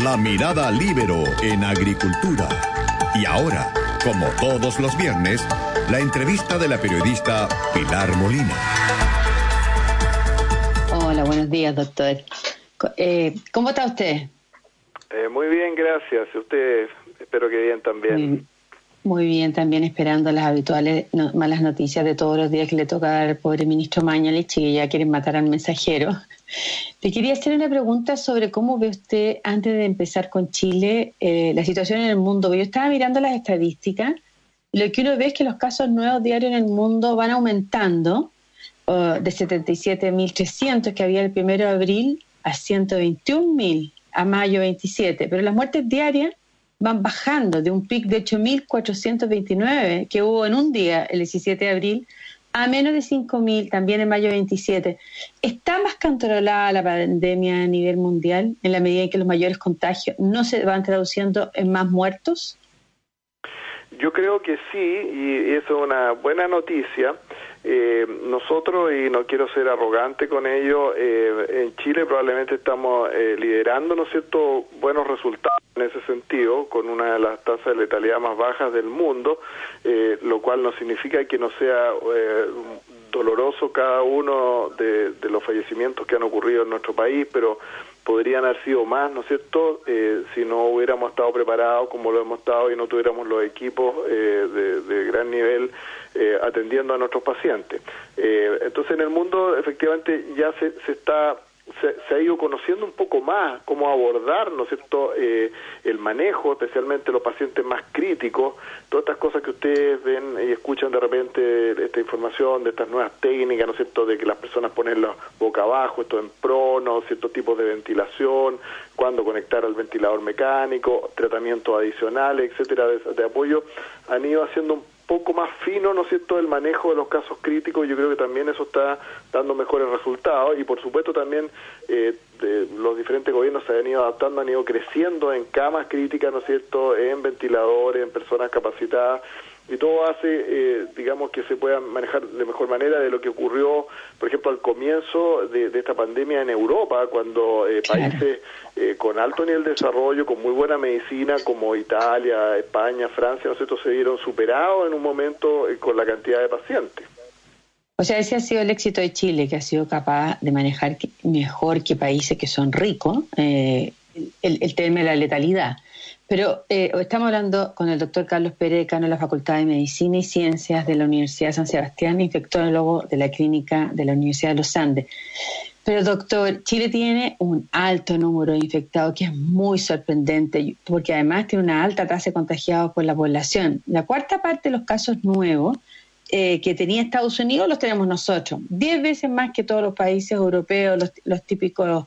La mirada libero en agricultura. Y ahora, como todos los viernes, la entrevista de la periodista Pilar Molina. Hola, buenos días, doctor. Eh, ¿Cómo está usted? Eh, muy bien, gracias. Usted espero que bien también. Muy, bien, también esperando las habituales malas noticias de todos los días que le toca al pobre ministro Mañalich y ya quieren matar al mensajero. Le quería hacer una pregunta sobre cómo ve usted, antes de empezar con Chile, eh, la situación en el mundo. Yo estaba mirando las estadísticas y lo que uno ve es que los casos nuevos diarios en el mundo van aumentando uh, de 77.300 que había el primero de abril a 121.000 a mayo 27, pero las muertes diarias van bajando de un pic de 8.429 que hubo en un día, el 17 de abril, a menos de 5.000 también en mayo 27. ¿Está más controlada la pandemia a nivel mundial en la medida en que los mayores contagios no se van traduciendo en más muertos? Yo creo que sí, y eso es una buena noticia. Eh, nosotros, y no quiero ser arrogante con ello, eh, en Chile probablemente estamos eh, liderando, ¿no es cierto?, buenos resultados en ese sentido, con una de las tasas de letalidad más bajas del mundo, eh, lo cual no significa que no sea doloroso cada uno de, los fallecimientos que han ocurrido en nuestro país, pero podrían haber sido más, ¿no es cierto?, si no hubiéramos estado preparados como lo hemos estado y no tuviéramos los equipos de, de, gran nivel eh, atendiendo a nuestros pacientes. Eh, entonces en el mundo efectivamente ya se está se, ha ido conociendo un poco más cómo abordar, ¿no es cierto?, eh, el manejo, especialmente los pacientes más críticos, todas estas cosas que ustedes ven y escuchan de repente, esta información, de estas nuevas técnicas, ¿no es cierto?, de que las personas ponen la boca abajo, esto en prono, ciertos tipos de ventilación, cuándo conectar al ventilador mecánico, tratamientos adicionales, etcétera, de, de apoyo, han ido haciendo un poco más fino, ¿no es cierto?, el manejo de los casos críticos, yo creo que también eso está dando mejores resultados y por supuesto también eh, los diferentes gobiernos se han ido adaptando, han ido creciendo en camas críticas, ¿no es cierto?, en ventiladores, en personas capacitadas y todo hace, eh, digamos, que se pueda manejar de mejor manera de lo que ocurrió, por ejemplo, al comienzo de, esta pandemia en Europa, cuando eh, países eh, con alto nivel de desarrollo, con muy buena medicina, como Italia, España, Francia, nosotros se vieron superados en un momento con la cantidad de pacientes. O sea, ese ha sido el éxito de Chile, que ha sido capaz de manejar mejor que países que son ricos el, el tema de la letalidad. Pero eh, estamos hablando con el doctor Carlos Pérez, decano de la Facultad de Medicina y Ciencias de la Universidad de San Sebastián, infectólogo de la Clínica de la Universidad de los Andes. Pero doctor, Chile tiene un alto número de infectados que es muy sorprendente, porque además tiene una alta tasa de contagiados por la población. La cuarta parte de los casos nuevos eh, que tenía Estados Unidos los tenemos nosotros, diez veces más que todos los países europeos, los, típicos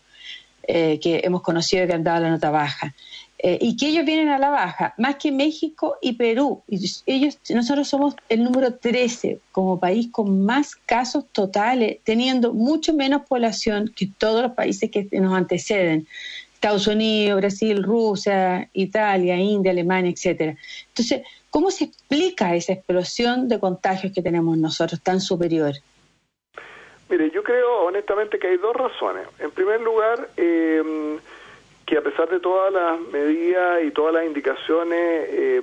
eh, que hemos conocido que han dado la nota baja. Eh, y que ellos vienen a la baja, más que México y Perú. ellos, nosotros somos el número 13 como país con más casos totales, teniendo mucho menos población que todos los países que nos anteceden. Estados Unidos, Brasil, Rusia, Italia, India, Alemania, etcétera. Entonces, ¿cómo se explica esa explosión de contagios que tenemos nosotros tan superior? Mire, yo creo honestamente que hay dos razones. En primer lugar, eh, pesar de todas las medidas y todas las indicaciones, eh,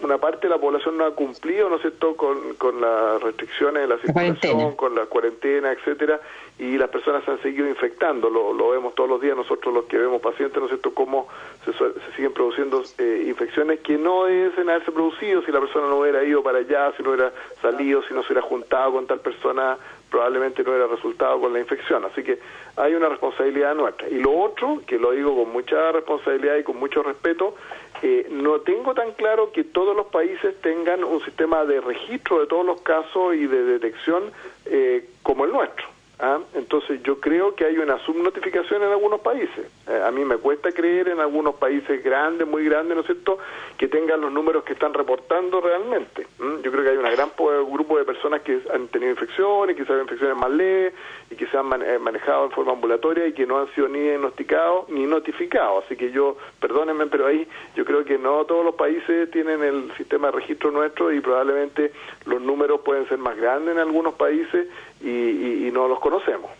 una parte de la población no ha cumplido, ¿no es cierto?, con, con las restricciones de la circulación, con la cuarentena, etcétera, y las personas se han seguido infectando. Lo, lo, vemos todos los días nosotros los que vemos pacientes, ¿no es cierto?, cómo se, se siguen produciendo eh, infecciones que no deben haberse producido si la persona no hubiera ido para allá, si no hubiera salido, si no se hubiera juntado con tal persona probablemente no era resultado con la infección. Así que hay una responsabilidad nuestra. Y lo otro, que lo digo con mucha responsabilidad y con mucho respeto, eh, no tengo tan claro que todos los países tengan un sistema de registro de todos los casos y de detección eh, como el nuestro. ¿Ah? Entonces yo creo que hay una subnotificación en algunos países. Eh, a mí me cuesta creer en algunos países grandes, muy grandes, ¿no es cierto?, que tengan los números que están reportando realmente. Yo creo que hay un gran grupo de personas que han tenido infecciones, quizás infecciones más leves y que se han eh, manejado en forma ambulatoria y que no han sido ni diagnosticados ni notificados. Así que yo, perdónenme, pero ahí yo creo que no todos los países tienen el sistema de registro nuestro y probablemente los números pueden ser más grandes en algunos países y, no los conocemos.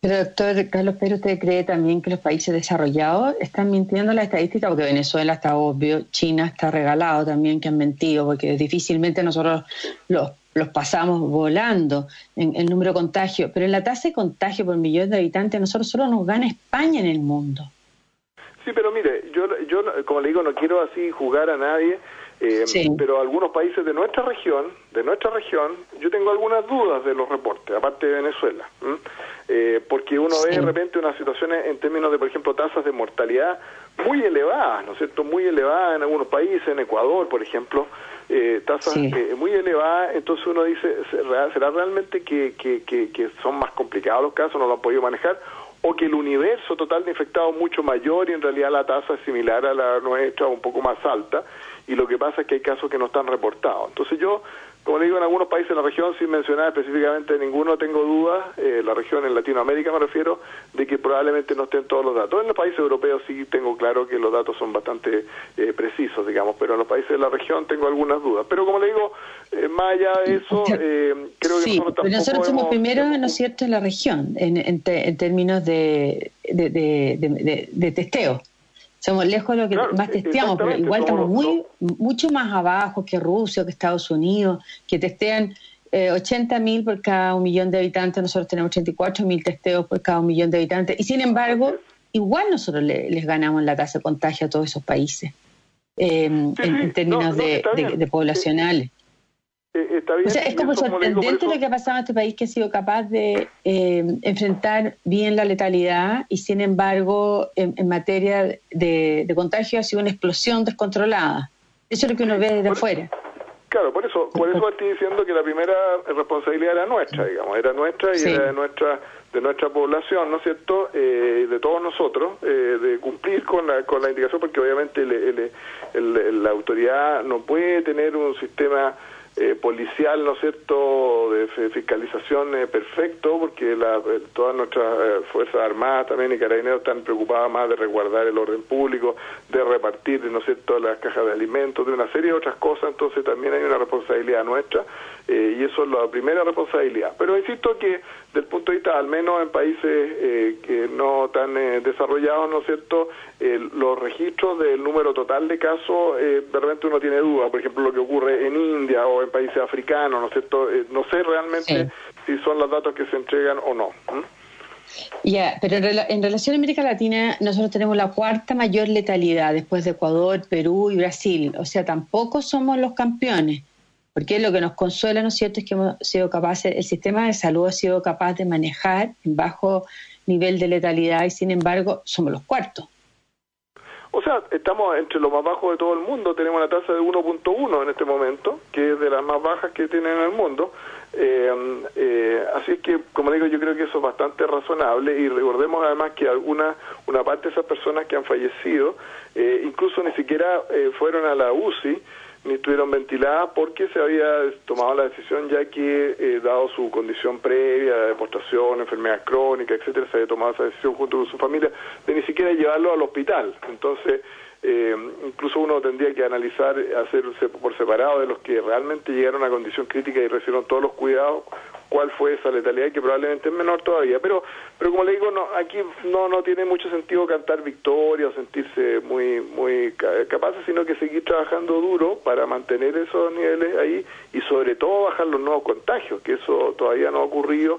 Pero doctor Carlos Pérez, ¿usted cree también que los países desarrollados están mintiendo la estadística? Porque Venezuela está obvio, China está regalado también que han mentido, porque difícilmente nosotros los, los pasamos volando en el número de contagios. Pero en la tasa de contagio por millón de habitantes, nosotros solo nos gana España en el mundo. Sí, pero mire, yo, yo como le digo, no quiero así jugar a nadie, eh, pero algunos países de nuestra región, de nuestra región, yo tengo algunas dudas de los reportes, aparte de Venezuela, eh, porque uno ve de repente unas situaciones en términos de, por ejemplo, tasas de mortalidad muy elevadas, ¿no es cierto? Muy elevadas en algunos países, en Ecuador, por ejemplo, eh, tasas muy elevadas, entonces uno dice, ¿será realmente que, que, que, que son más complicados los casos, no lo han podido manejar? o que el universo total de infectados es mucho mayor y en realidad la tasa es similar a la nuestra un poco más alta y lo que pasa es que hay casos que no están reportados. Entonces yo como le digo, en algunos países de la región, sin mencionar específicamente ninguno, tengo dudas, eh, la región en Latinoamérica me refiero, de que probablemente no estén todos los datos. En los países europeos sí tengo claro que los datos son bastante eh, precisos, digamos, pero en los países de la región tengo algunas dudas. Pero como le digo, eh, más allá de eso, creo que sí, nosotros pero nosotros somos primeros, ¿no es cierto?, en la región, en, en, términos de, de, de, de testeo. Somos lejos de lo que más testeamos, pero igual estamos muy, mucho más abajo que Rusia, que Estados Unidos, que testean eh, 80.000 por cada un millón de habitantes, nosotros tenemos 84.000 testeos por cada un millón de habitantes, y sin embargo, igual nosotros les ganamos la tasa de contagio a todos esos países, eh, en, términos de, de, poblacionales. Eh, o sea, es como sorprendente lo que ha pasado en este país que ha sido capaz de eh, enfrentar bien la letalidad y sin embargo en, materia de, contagio ha sido una explosión descontrolada. Eso es lo que uno ve desde afuera. Claro, por eso, por eso estoy diciendo que la primera responsabilidad era nuestra, digamos, era nuestra y era de nuestra de nuestra población, ¿no es cierto?, eh, de todos nosotros, de cumplir con la, con la indicación, porque obviamente la autoridad no puede tener un sistema eh, policial, ¿no es cierto?, de fiscalización eh, perfecto, porque la, eh, todas nuestras Fuerzas Armadas también y Carabineros están preocupadas más de resguardar el orden público, de repartir, ¿no es cierto?, las cajas de alimentos, de una serie de otras cosas, entonces también hay una responsabilidad nuestra y eso es la primera responsabilidad. Pero insisto que, del punto de vista, al menos en países que no tan desarrollados, ¿no es cierto?, los registros del número total de casos, de repente uno tiene duda, por ejemplo, lo que ocurre en India o en países africanos, ¿no es cierto? Eh, no sé realmente si son los datos que se entregan o no. Ya, pero en, relación a América Latina, nosotros tenemos la cuarta mayor letalidad después de Ecuador, Perú y Brasil. O sea, tampoco somos los campeones. Porque lo que nos consuela, ¿no es cierto?, es que hemos sido capaces, el sistema de salud ha sido capaz de manejar en bajo nivel de letalidad y sin embargo somos los cuartos. O sea, estamos entre los más bajos de todo el mundo, tenemos una tasa de 1.1 en este momento, que es de las más bajas que tienen en el mundo. Eh, eh, así que, como digo, yo creo que eso es bastante razonable y recordemos además que alguna, una parte de esas personas que han fallecido, eh, incluso ni siquiera fueron a la UCI, ni estuvieron ventiladas porque se había tomado la decisión ya que, eh, dado su condición previa de postración, enfermedad crónica, etcétera, se había tomado esa decisión junto con su familia de ni siquiera llevarlo al hospital. Entonces, eh, incluso uno tendría que analizar, hacerse por separado de los que realmente llegaron a condición crítica y recibieron todos los cuidados, cuál fue esa letalidad que probablemente es menor todavía. Pero, pero como le digo, no, aquí no, no tiene mucho sentido cantar victoria o sentirse muy, muy capaces, sino que seguir trabajando duro para mantener esos niveles ahí y sobre todo bajar los nuevos contagios, que eso todavía no ha ocurrido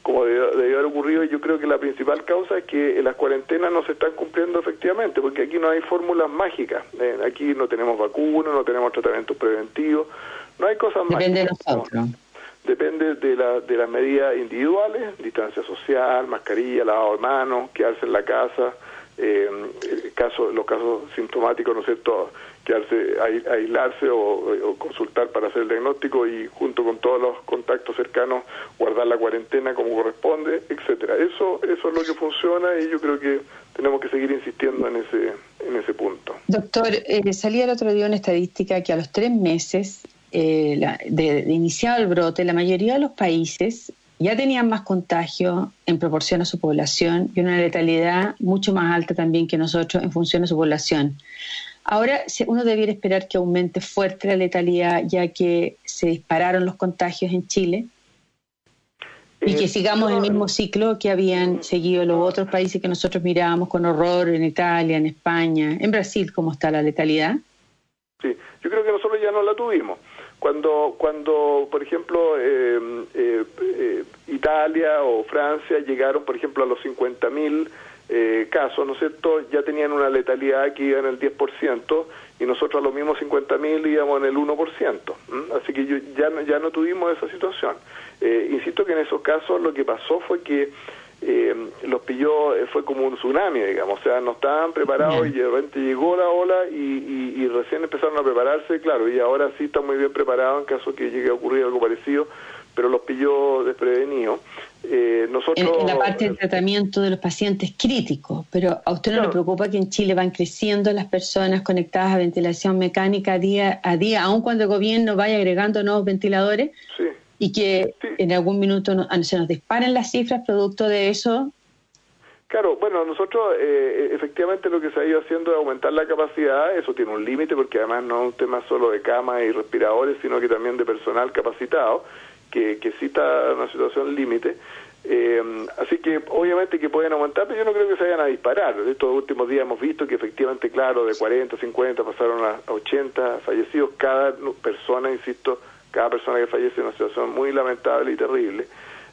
como debió, haber ocurrido, yo creo que la principal causa es que las cuarentenas no se están cumpliendo efectivamente, porque aquí no hay fórmulas mágicas. Eh, aquí no tenemos vacunas, no tenemos tratamientos preventivos, no hay cosas Depende De nosotros depende de, la, de las medidas individuales, distancia social, mascarilla, lavado de manos, quedarse en la casa, eh, caso, los casos sintomáticos, ¿no es cierto?, quedarse, aislarse o, consultar para hacer el diagnóstico y junto con todos los contactos cercanos guardar la cuarentena como corresponde, etcétera. Eso, eso es lo que funciona y yo creo que tenemos que seguir insistiendo en ese, en ese punto. Doctor, eh, salía el otro día una estadística que a los tres meses eh, de, de iniciado el brote, la mayoría de los países ya tenían más contagio en proporción a su población y una letalidad mucho más alta también que nosotros en función a su población. Ahora uno debiera esperar que aumente fuerte la letalidad ya que se dispararon los contagios en Chile. Y que sigamos el mismo ciclo que habían seguido los otros países que nosotros mirábamos con horror en Italia, en España, en Brasil, ¿cómo está la letalidad? Sí, yo creo que nosotros ya no la tuvimos. Cuando, cuando por ejemplo, eh, eh, eh, Italia o Francia llegaron, por ejemplo, a los 50.000 eh, casos, ¿no es cierto?, ya tenían una letalidad que iba en el 10% y nosotros a los mismos 50.000 íbamos en el 1%. Así que yo, ya, no, ya no tuvimos esa situación. Eh, insisto que en esos casos lo que pasó fue que eh, los pilló, eh, fue como un tsunami, digamos, o sea, no estaban preparados y de repente llegó la ola y, y, recién empezaron a prepararse, claro, y ahora sí están muy bien preparados en caso que llegue a ocurrir algo parecido, pero los pilló desprevenidos. Eh, nosotros, en, la parte del tratamiento de los pacientes críticos, pero a usted no le preocupa que en Chile van creciendo las personas conectadas a ventilación mecánica día a día, aun cuando el gobierno vaya agregando nuevos ventiladores. Sí y que en algún minuto se nos disparen las cifras producto de eso. Claro, bueno, nosotros eh, efectivamente lo que se ha ido haciendo es aumentar la capacidad, eso tiene un límite porque además no es un tema solo de camas y respiradores, sino que también de personal capacitado, que, que sí está en una situación límite. Eh, así que obviamente que pueden aumentar, pero yo no creo que se vayan a disparar. Estos últimos días hemos visto que efectivamente, claro, de 40, 50 pasaron a 80 fallecidos cada persona, insisto, cada persona que fallece en una situación muy lamentable y terrible.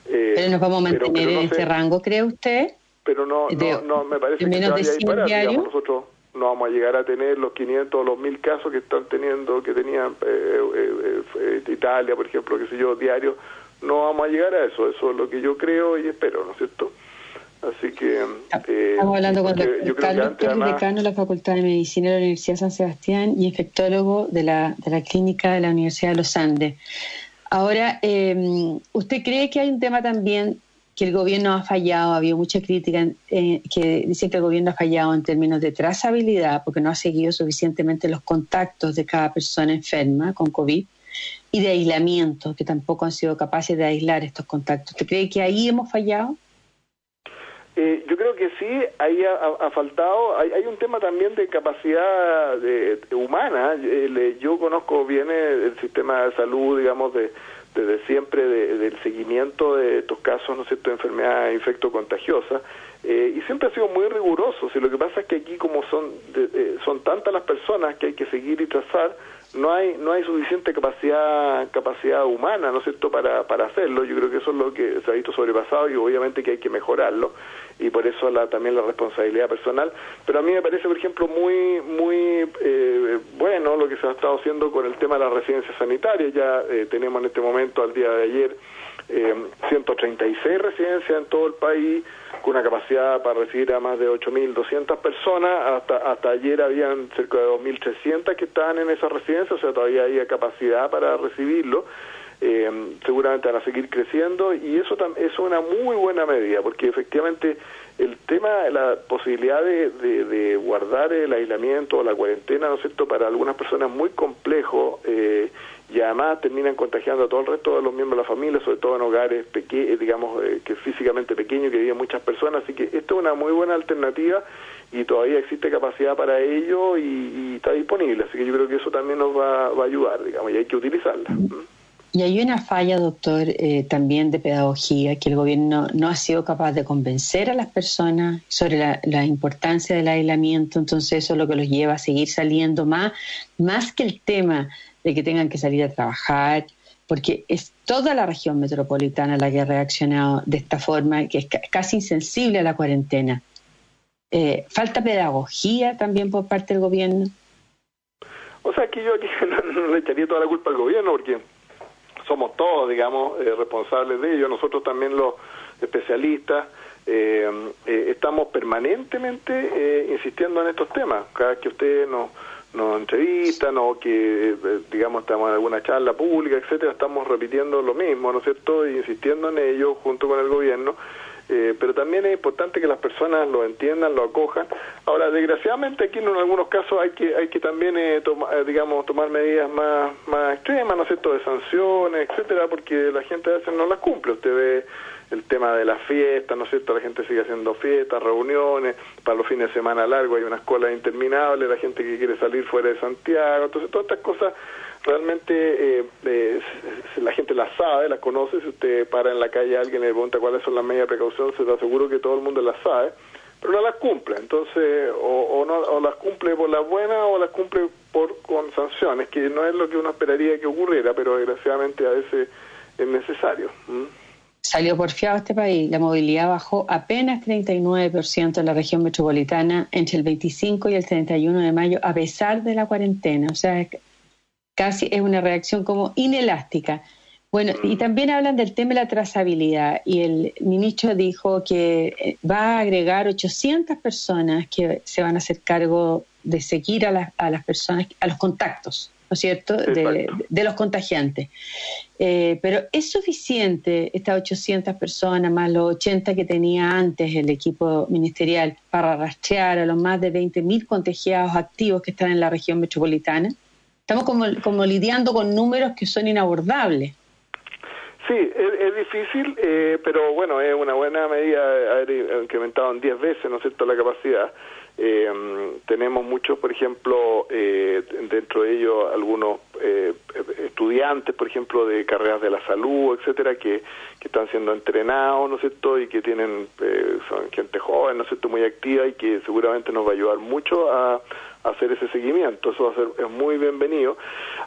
Eh, pero nos vamos a mantener en ese rango, ¿cree usted? Pero no, no, no me parece que se vaya a disparar. nosotros no vamos a llegar a tener los 500 o los 1000 casos que están teniendo, que tenían eh, eh, eh, Italia, por ejemplo, qué sé yo, diario. No vamos a llegar a eso. Eso es lo que yo creo y espero, ¿no es cierto? Así que... Eh, Estamos hablando con el doctor Carlos decano de la Facultad de Medicina de la Universidad de San Sebastián y infectólogo de la, de la Clínica de la Universidad de los Andes. Ahora, eh, ¿usted cree que hay un tema también que el gobierno ha fallado? Ha habido mucha crítica eh, que dice que el gobierno ha fallado en términos de trazabilidad porque no ha seguido suficientemente los contactos de cada persona enferma con COVID y de aislamiento, que tampoco han sido capaces de aislar estos contactos. ¿Usted cree que ahí hemos fallado? Eh, yo creo que sí, ahí ha, faltado, hay, hay, un tema también de capacidad de, humana. yo conozco bien el sistema de salud, digamos, de, desde siempre del seguimiento de estos casos, ¿no es cierto?, de enfermedad infecto-contagiosa, eh, y siempre ha sido muy riguroso. Si lo que pasa es que aquí, como son, eh, son tantas las personas que hay que seguir y trazar, no hay no hay suficiente capacidad capacidad humana no es cierto para para hacerlo. Yo creo que eso es lo que se ha visto sobrepasado y obviamente que hay que mejorarlo. Y por eso la, también la responsabilidad personal. Pero a mí me parece por ejemplo muy muy se ha estado haciendo con el tema de la residencia sanitaria ya eh, tenemos en este momento al día de ayer eh, 136 residencias en todo el país, con una capacidad para recibir a más de 8.200 personas. Hasta, hasta ayer habían cerca de 2.300 que estaban en esas residencias, o sea, todavía hay capacidad para recibirlo. Eh, seguramente van a seguir creciendo y eso es una muy buena medida porque efectivamente el tema, la posibilidad de, de, guardar el aislamiento o la cuarentena, ¿no es cierto?, para algunas personas muy complejo eh, y además terminan contagiando a todo el resto de los miembros de la familia, sobre todo en hogares pequeños, digamos, eh, que físicamente pequeños, que viven muchas personas, así que esto es una muy buena alternativa y todavía existe capacidad para ello y, está disponible, así que yo creo que eso también nos va, va a ayudar, digamos, y hay que utilizarla. Y hay una falla, doctor, eh, también de pedagogía, que el gobierno no ha sido capaz de convencer a las personas sobre la, importancia del aislamiento, entonces eso es lo que los lleva a seguir saliendo más, más que el tema de que tengan que salir a trabajar, porque es toda la región metropolitana la que ha reaccionado de esta forma, que es casi insensible a la cuarentena. Eh, ¿Falta pedagogía también por parte del gobierno? O sea, que yo aquí no le echaría toda la culpa al gobierno, porque somos todos, digamos, eh, responsables de ello, nosotros también los especialistas, eh, eh, estamos permanentemente insistiendo en estos temas. Cada vez que ustedes nos, nos entrevistan o que, digamos, estamos en alguna charla pública, etcétera, estamos repitiendo lo mismo, ¿no es cierto?, e insistiendo en ello junto con el gobierno. Eh, pero también es importante que las personas lo entiendan, lo acojan. Ahora, desgraciadamente aquí en algunos casos hay que hay que también, eh, eh, digamos, tomar medidas más más extremas, ¿no es cierto?, de sanciones, etcétera, porque la gente a veces no las cumple. Usted ve el tema de las fiestas, ¿no es cierto?, la gente sigue haciendo fiestas, reuniones, para los fines de semana largos hay una escuela interminable, la gente que quiere salir fuera de Santiago, entonces todas estas cosas realmente eh, la gente las sabe, las conoce, si usted para en la calle a alguien y le pregunta cuáles son las medidas de precaución, se lo aseguro que todo el mundo las sabe, pero no las cumple, entonces o, no, o las cumple por las buenas o las cumple por con sanciones, que no es lo que uno esperaría que ocurriera, pero desgraciadamente a veces es necesario. Salió porfiado este país. La movilidad bajó apenas 39% en la región metropolitana entre el 25 y el 31 de mayo, a pesar de la cuarentena. O sea, casi es una reacción como inelástica. Bueno, y mm. también hablan del tema de la trazabilidad y el ministro dijo que eh, va a agregar 800 personas que se van a hacer cargo de seguir a, las, a las personas, a los contactos, ¿no es cierto?, de, los contagiantes. Eh, pero ¿es suficiente estas 800 personas más los 80 que tenía antes el equipo ministerial para rastrear a los más de 20.000 contagiados activos que están en la región metropolitana? Estamos como, como lidiando con números que son inabordables. Sí, es, difícil, eh, pero bueno, es una buena medida haber incrementado en 10 veces, ¿no es cierto?, la capacidad. Eh, tenemos muchos, por ejemplo, eh, dentro de ellos algunos eh, estudiantes, por ejemplo, de carreras de la salud, etcétera, que, que están siendo entrenados, ¿no es cierto?, y que tienen, eh, son gente joven, ¿no es cierto?, muy activa y que seguramente nos va a ayudar mucho a, hacer ese seguimiento. Eso va a ser es muy bienvenido.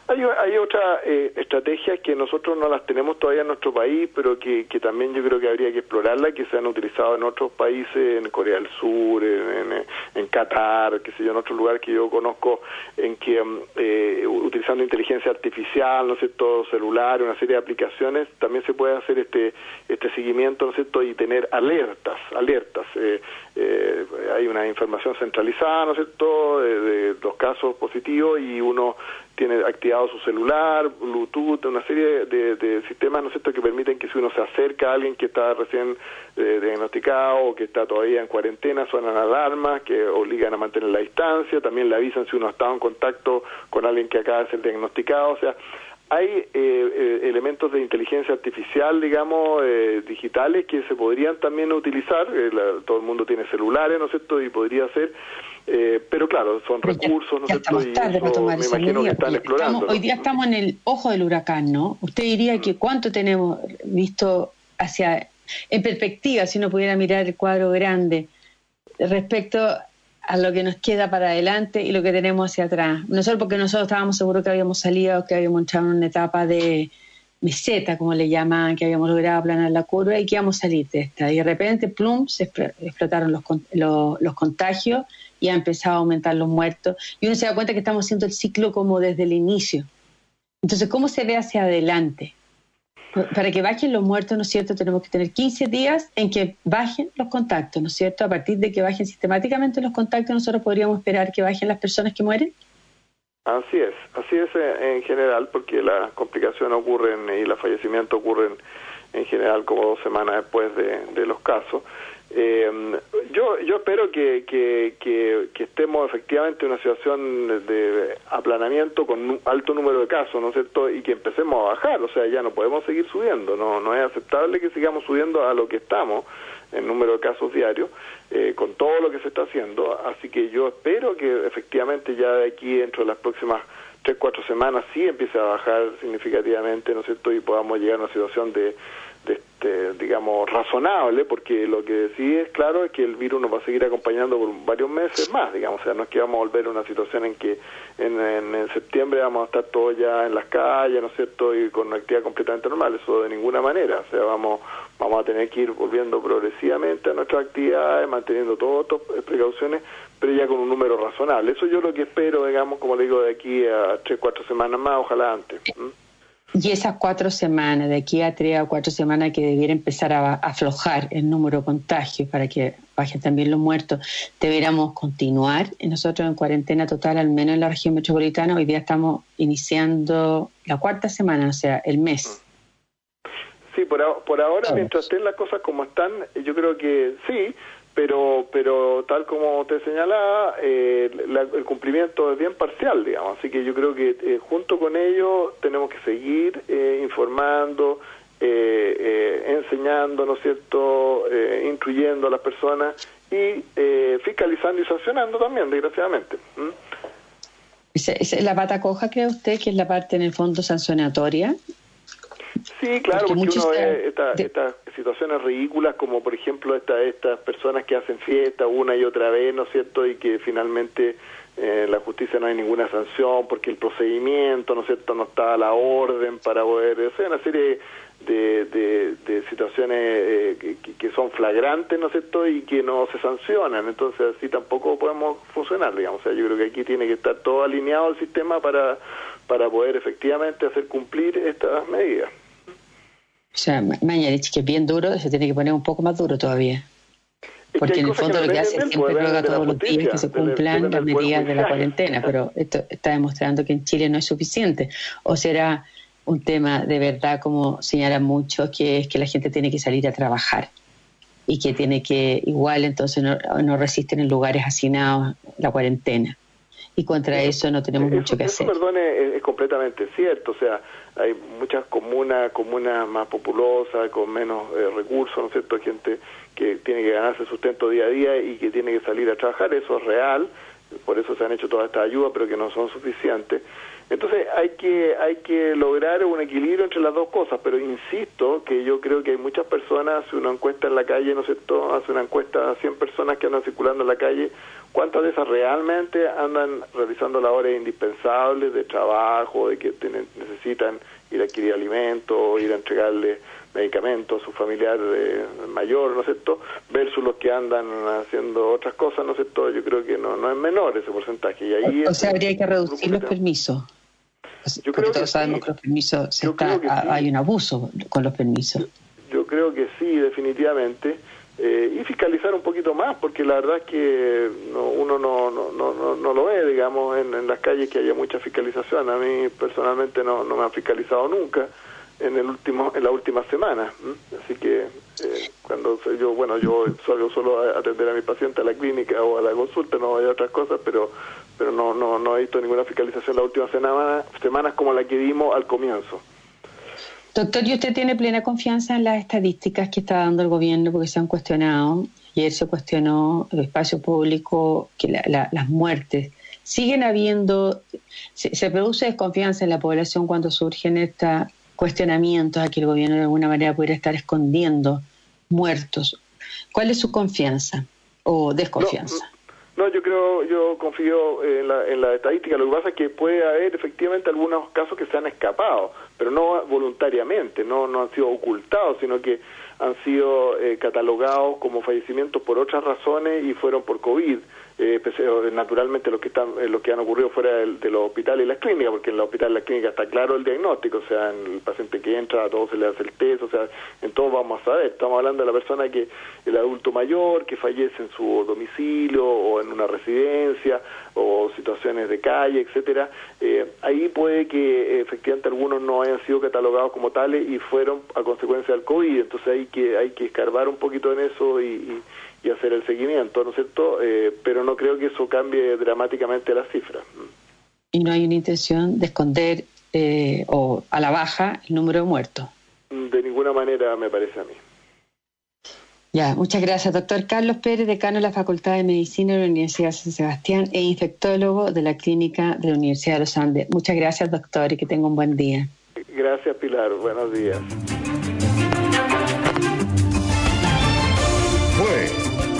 Hay, hay otras eh, estrategias que nosotros no las tenemos todavía en nuestro país, pero que, que también yo creo que habría que explorarlas, que se han utilizado en otros países, en Corea del Sur, en, en, Qatar, que sé yo, en otros lugares que yo conozco, en que mm, eh, utilizando inteligencia artificial, ¿no sé, todo celular, una serie de aplicaciones, también se puede hacer este este seguimiento, ¿no es cierto?, y tener alertas, alertas. Eh, eh, hay una información centralizada, ¿no es cierto?, de, los casos positivos y uno tiene activado su celular, Bluetooth, una serie de, sistemas, ¿no es cierto?, que permiten que si uno se acerca a alguien que está recién eh, diagnosticado o que está todavía en cuarentena, suenan alarmas que obligan a mantener la distancia, también le avisan si uno ha estado en contacto con alguien que acaba de ser diagnosticado, o sea, hay eh, eh, elementos de inteligencia artificial, digamos, eh, digitales que se podrían también utilizar. todo el mundo tiene celulares, ¿no es cierto? Y podría ser, pero claro, son recursos, ¿no es cierto? y me imagino que están explorando. hoy día estamos en el ojo del huracán, ¿no? Usted diría que cuánto tenemos visto hacia, en perspectiva, si uno pudiera mirar el cuadro grande respecto a lo que nos queda para adelante y lo que tenemos hacia atrás. No solo porque nosotros estábamos seguros que habíamos salido, que habíamos entrado en una etapa de meseta, como le llaman, que habíamos logrado aplanar la curva y que íbamos a salir de esta. Y de repente, plum, se explotaron los, los, contagios y ha empezado a aumentar los muertos. Y uno se da cuenta que estamos haciendo el ciclo como desde el inicio. Entonces, ¿cómo se ve hacia adelante? para que bajen los muertos, ¿no es cierto? Tenemos que tener 15 días en que bajen los contactos, ¿no es cierto? A partir de que bajen sistemáticamente los contactos, nosotros podríamos esperar que bajen las personas que mueren. Así es, así es en general, porque las complicaciones ocurren y los fallecimientos ocurren en general como dos semanas después de los casos. Eh, yo, yo espero que, que, estemos efectivamente en una situación de aplanamiento con alto número de casos, ¿no es cierto? Y que empecemos a bajar, o sea, ya no podemos seguir subiendo, no, no es aceptable que sigamos subiendo a lo que estamos en número de casos diarios, eh, con todo lo que se está haciendo. Así que yo espero que efectivamente ya de aquí, dentro de las próximas tres, cuatro semanas, sí empiece a bajar significativamente, ¿no es cierto? Y podamos llegar a una situación de este, digamos, razonable, porque lo que sí es claro es que el virus nos va a seguir acompañando por varios meses más, digamos, o sea, no es que vamos a volver a una situación en que en, septiembre vamos a estar todos ya en las calles, ¿no es cierto?, y con una actividad completamente normal, eso de ninguna manera, o sea, vamos, vamos a tener que ir volviendo progresivamente a nuestras actividades, manteniendo todas estas precauciones, pero ya con un número razonable. Eso yo lo que espero, digamos, como le digo, de aquí a tres, cuatro semanas más, ojalá antes. Y esas cuatro semanas, de aquí a tres o cuatro semanas que debiera empezar a aflojar el número de contagios para que bajen también los muertos, debiéramos continuar nosotros en cuarentena total, al menos en la región metropolitana. Hoy día estamos iniciando la cuarta semana, o sea, el mes. Sí, por, por ahora, mientras estén las cosas como están, yo creo que sí, pero pero tal como te señalaba, eh, el cumplimiento es bien parcial, digamos, así que yo creo que eh, junto con ello tenemos que seguir eh, informando, enseñando, ¿no es cierto?, instruyendo a las personas y fiscalizando y sancionando también, desgraciadamente. ¿Esa, es la pata coja, cree usted, que es la parte en el fondo sancionatoria? Sí, claro, porque, uno ve estas situaciones ridículas como por ejemplo esta, estas personas que hacen fiesta una y otra vez, ¿no es cierto? Y que finalmente eh, la justicia no hay ninguna sanción porque el procedimiento, ¿no es cierto?, no está a la orden para poder, o sea, una serie de, de, situaciones eh, que, son flagrantes, ¿no es cierto?, y que no se sancionan, entonces así tampoco podemos funcionar, digamos, o sea, yo creo que aquí tiene que estar todo alineado el sistema para, para poder efectivamente hacer cumplir estas medidas. O sea, Mañalich, que es bien duro, se tiene que poner un poco más duro todavía. Porque en el fondo lo que hace es siempre ruega todos los días que se cumplan las medidas de la cuarentena, pero esto está demostrando que en Chile no es suficiente. ¿O será un tema de verdad, como señalan muchos, que es que la gente tiene que salir a trabajar y que tiene que, igual entonces no, no resisten en lugares hacinados la cuarentena? y contra eso no tenemos mucho que hacer. Perdón, es, completamente cierto, o sea, hay muchas comunas, comunas más populosas, con menos eh, recursos, ¿no es cierto? Gente que tiene que ganarse sustento día a día y que tiene que salir a trabajar, eso es real, por eso se han hecho todas estas ayudas, pero que no son suficientes. Entonces hay que hay que lograr un equilibrio entre las dos cosas, pero insisto que yo creo que hay muchas personas, hace una encuesta en la calle, ¿no es cierto? Hace una encuesta a 100 personas que andan circulando en la calle, ¿cuántas de esas realmente andan realizando labores indispensables de trabajo, de que necesitan ir a adquirir alimentos, ir a entregarle medicamentos a su familiar eh, mayor, ¿no es cierto? Versus los que andan haciendo otras cosas, ¿no es cierto? Yo creo que no, no es menor ese porcentaje. Y ahí o, sea, habría que reducir los permisos. Yo Porque todos sabemos que los permisos se está, hay un abuso con los permisos. Yo, creo que sí, definitivamente. Eh, y fiscalizar un poquito más, porque la verdad es que uno no, no, no, no, lo ve, digamos, en, en, las calles que haya mucha fiscalización. A mí personalmente no, no me han fiscalizado nunca en el último en la última semana así que eh, cuando yo bueno yo salgo solo a atender a mi paciente a la clínica o a la consulta no hay otras cosas pero pero no no no he visto ninguna fiscalización la última semana semanas como la que dimos al comienzo doctor y usted tiene plena confianza en las estadísticas que está dando el gobierno porque se han cuestionado ayer se cuestionó el espacio público que las muertes siguen habiendo se, se produce desconfianza en la población cuando surgen estas cuestionamientos a que el gobierno de alguna manera pudiera estar escondiendo muertos. ¿Cuál es su confianza o desconfianza? No, yo creo, yo confío en la, en la estadística. Lo que pasa es que puede haber efectivamente algunos casos que se han escapado, pero no voluntariamente, no, no han sido ocultados, sino que han sido eh, catalogados como fallecimientos por otras razones y fueron por COVID eh, pues, eh, naturalmente lo que están eh, lo que han ocurrido fuera de, los hospitales y las clínicas porque en los hospitales y las clínicas está claro el diagnóstico o sea en el paciente que entra a todos se le hace el test o sea en todo vamos a saber. Estamos hablando de la persona que el adulto mayor que fallece en su domicilio o en una residencia o situaciones de calle etcétera. Eh, ahí puede que efectivamente algunos no hayan sido catalogados como tales y fueron a consecuencia del covid entonces hay que hay que escarbar un poquito en eso y y hacer el seguimiento, ¿no es cierto? Eh, pero no creo que eso cambie dramáticamente las cifras. Y no hay una intención de esconder eh, o a la baja el número de muertos. De ninguna manera me parece a mí. Ya, muchas gracias, doctor Carlos Pérez, decano de la Facultad de Medicina de la Universidad de San Sebastián e infectólogo de la Clínica de la Universidad de los Andes. Muchas gracias, doctor, y que tenga un buen día. Gracias, Pilar. Buenos días.